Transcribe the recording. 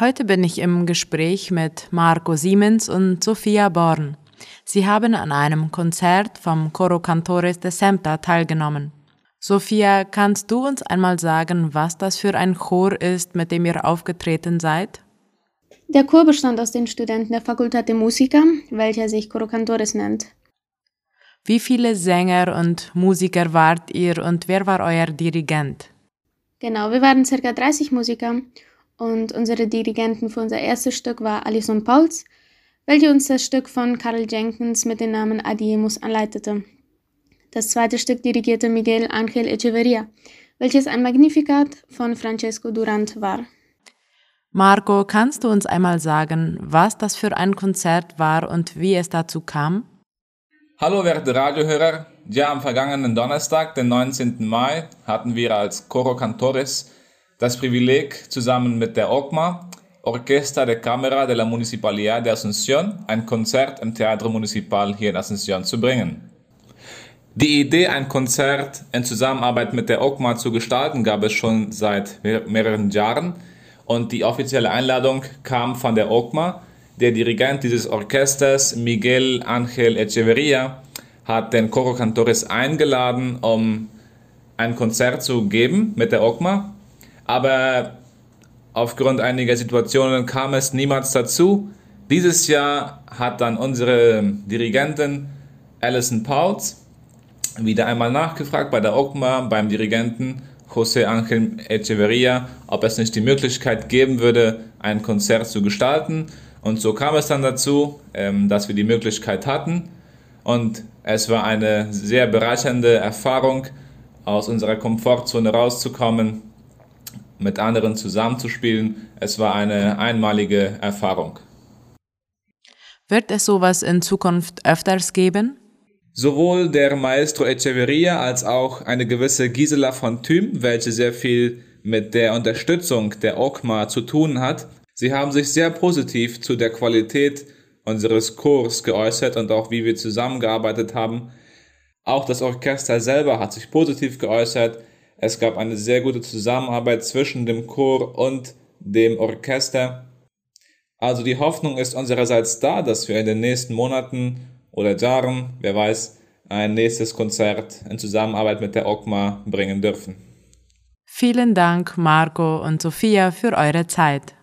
Heute bin ich im Gespräch mit Marco Siemens und Sophia Born. Sie haben an einem Konzert vom Coro Cantores de Semta teilgenommen. Sophia, kannst du uns einmal sagen, was das für ein Chor ist, mit dem ihr aufgetreten seid? Der Chor bestand aus den Studenten der Facultad de Musica, welcher sich Coro Cantores nennt. Wie viele Sänger und Musiker wart ihr und wer war euer Dirigent? Genau, wir waren circa 30 Musiker und unsere Dirigenten für unser erstes Stück war Alison Pauls, welche uns das Stück von Carl Jenkins mit dem Namen Adiemus anleitete. Das zweite Stück dirigierte Miguel Ángel Echeverria, welches ein Magnificat von Francesco Durant war. Marco, kannst du uns einmal sagen, was das für ein Konzert war und wie es dazu kam? Hallo, werte Radiohörer. Ja, am vergangenen Donnerstag, den 19. Mai, hatten wir als Coro Cantores das Privileg, zusammen mit der OCMA, Orquesta de Cámara de la Municipalidad de Asunción, ein Konzert im Teatro Municipal hier in Asunción zu bringen. Die Idee, ein Konzert in Zusammenarbeit mit der OCMA zu gestalten, gab es schon seit mehreren Jahren und die offizielle Einladung kam von der OCMA. Der Dirigent dieses Orchesters, Miguel Ángel Echeverria, hat den Coro Cantores eingeladen, um ein Konzert zu geben mit der OCMA aber aufgrund einiger Situationen kam es niemals dazu. Dieses Jahr hat dann unsere Dirigentin Alison Pauls wieder einmal nachgefragt bei der OCMA, beim Dirigenten José Ángel Echeverria, ob es nicht die Möglichkeit geben würde, ein Konzert zu gestalten. Und so kam es dann dazu, ähm, dass wir die Möglichkeit hatten. Und es war eine sehr bereichernde Erfahrung, aus unserer Komfortzone rauszukommen mit anderen zusammenzuspielen. Es war eine einmalige Erfahrung. Wird es sowas in Zukunft öfters geben? Sowohl der Maestro Echeverria als auch eine gewisse Gisela von Thüm, welche sehr viel mit der Unterstützung der OKMA zu tun hat. Sie haben sich sehr positiv zu der Qualität unseres Chors geäußert und auch wie wir zusammengearbeitet haben. Auch das Orchester selber hat sich positiv geäußert. Es gab eine sehr gute Zusammenarbeit zwischen dem Chor und dem Orchester. Also die Hoffnung ist unsererseits da, dass wir in den nächsten Monaten oder Jahren, wer weiß, ein nächstes Konzert in Zusammenarbeit mit der OKMA bringen dürfen. Vielen Dank, Marco und Sophia, für eure Zeit.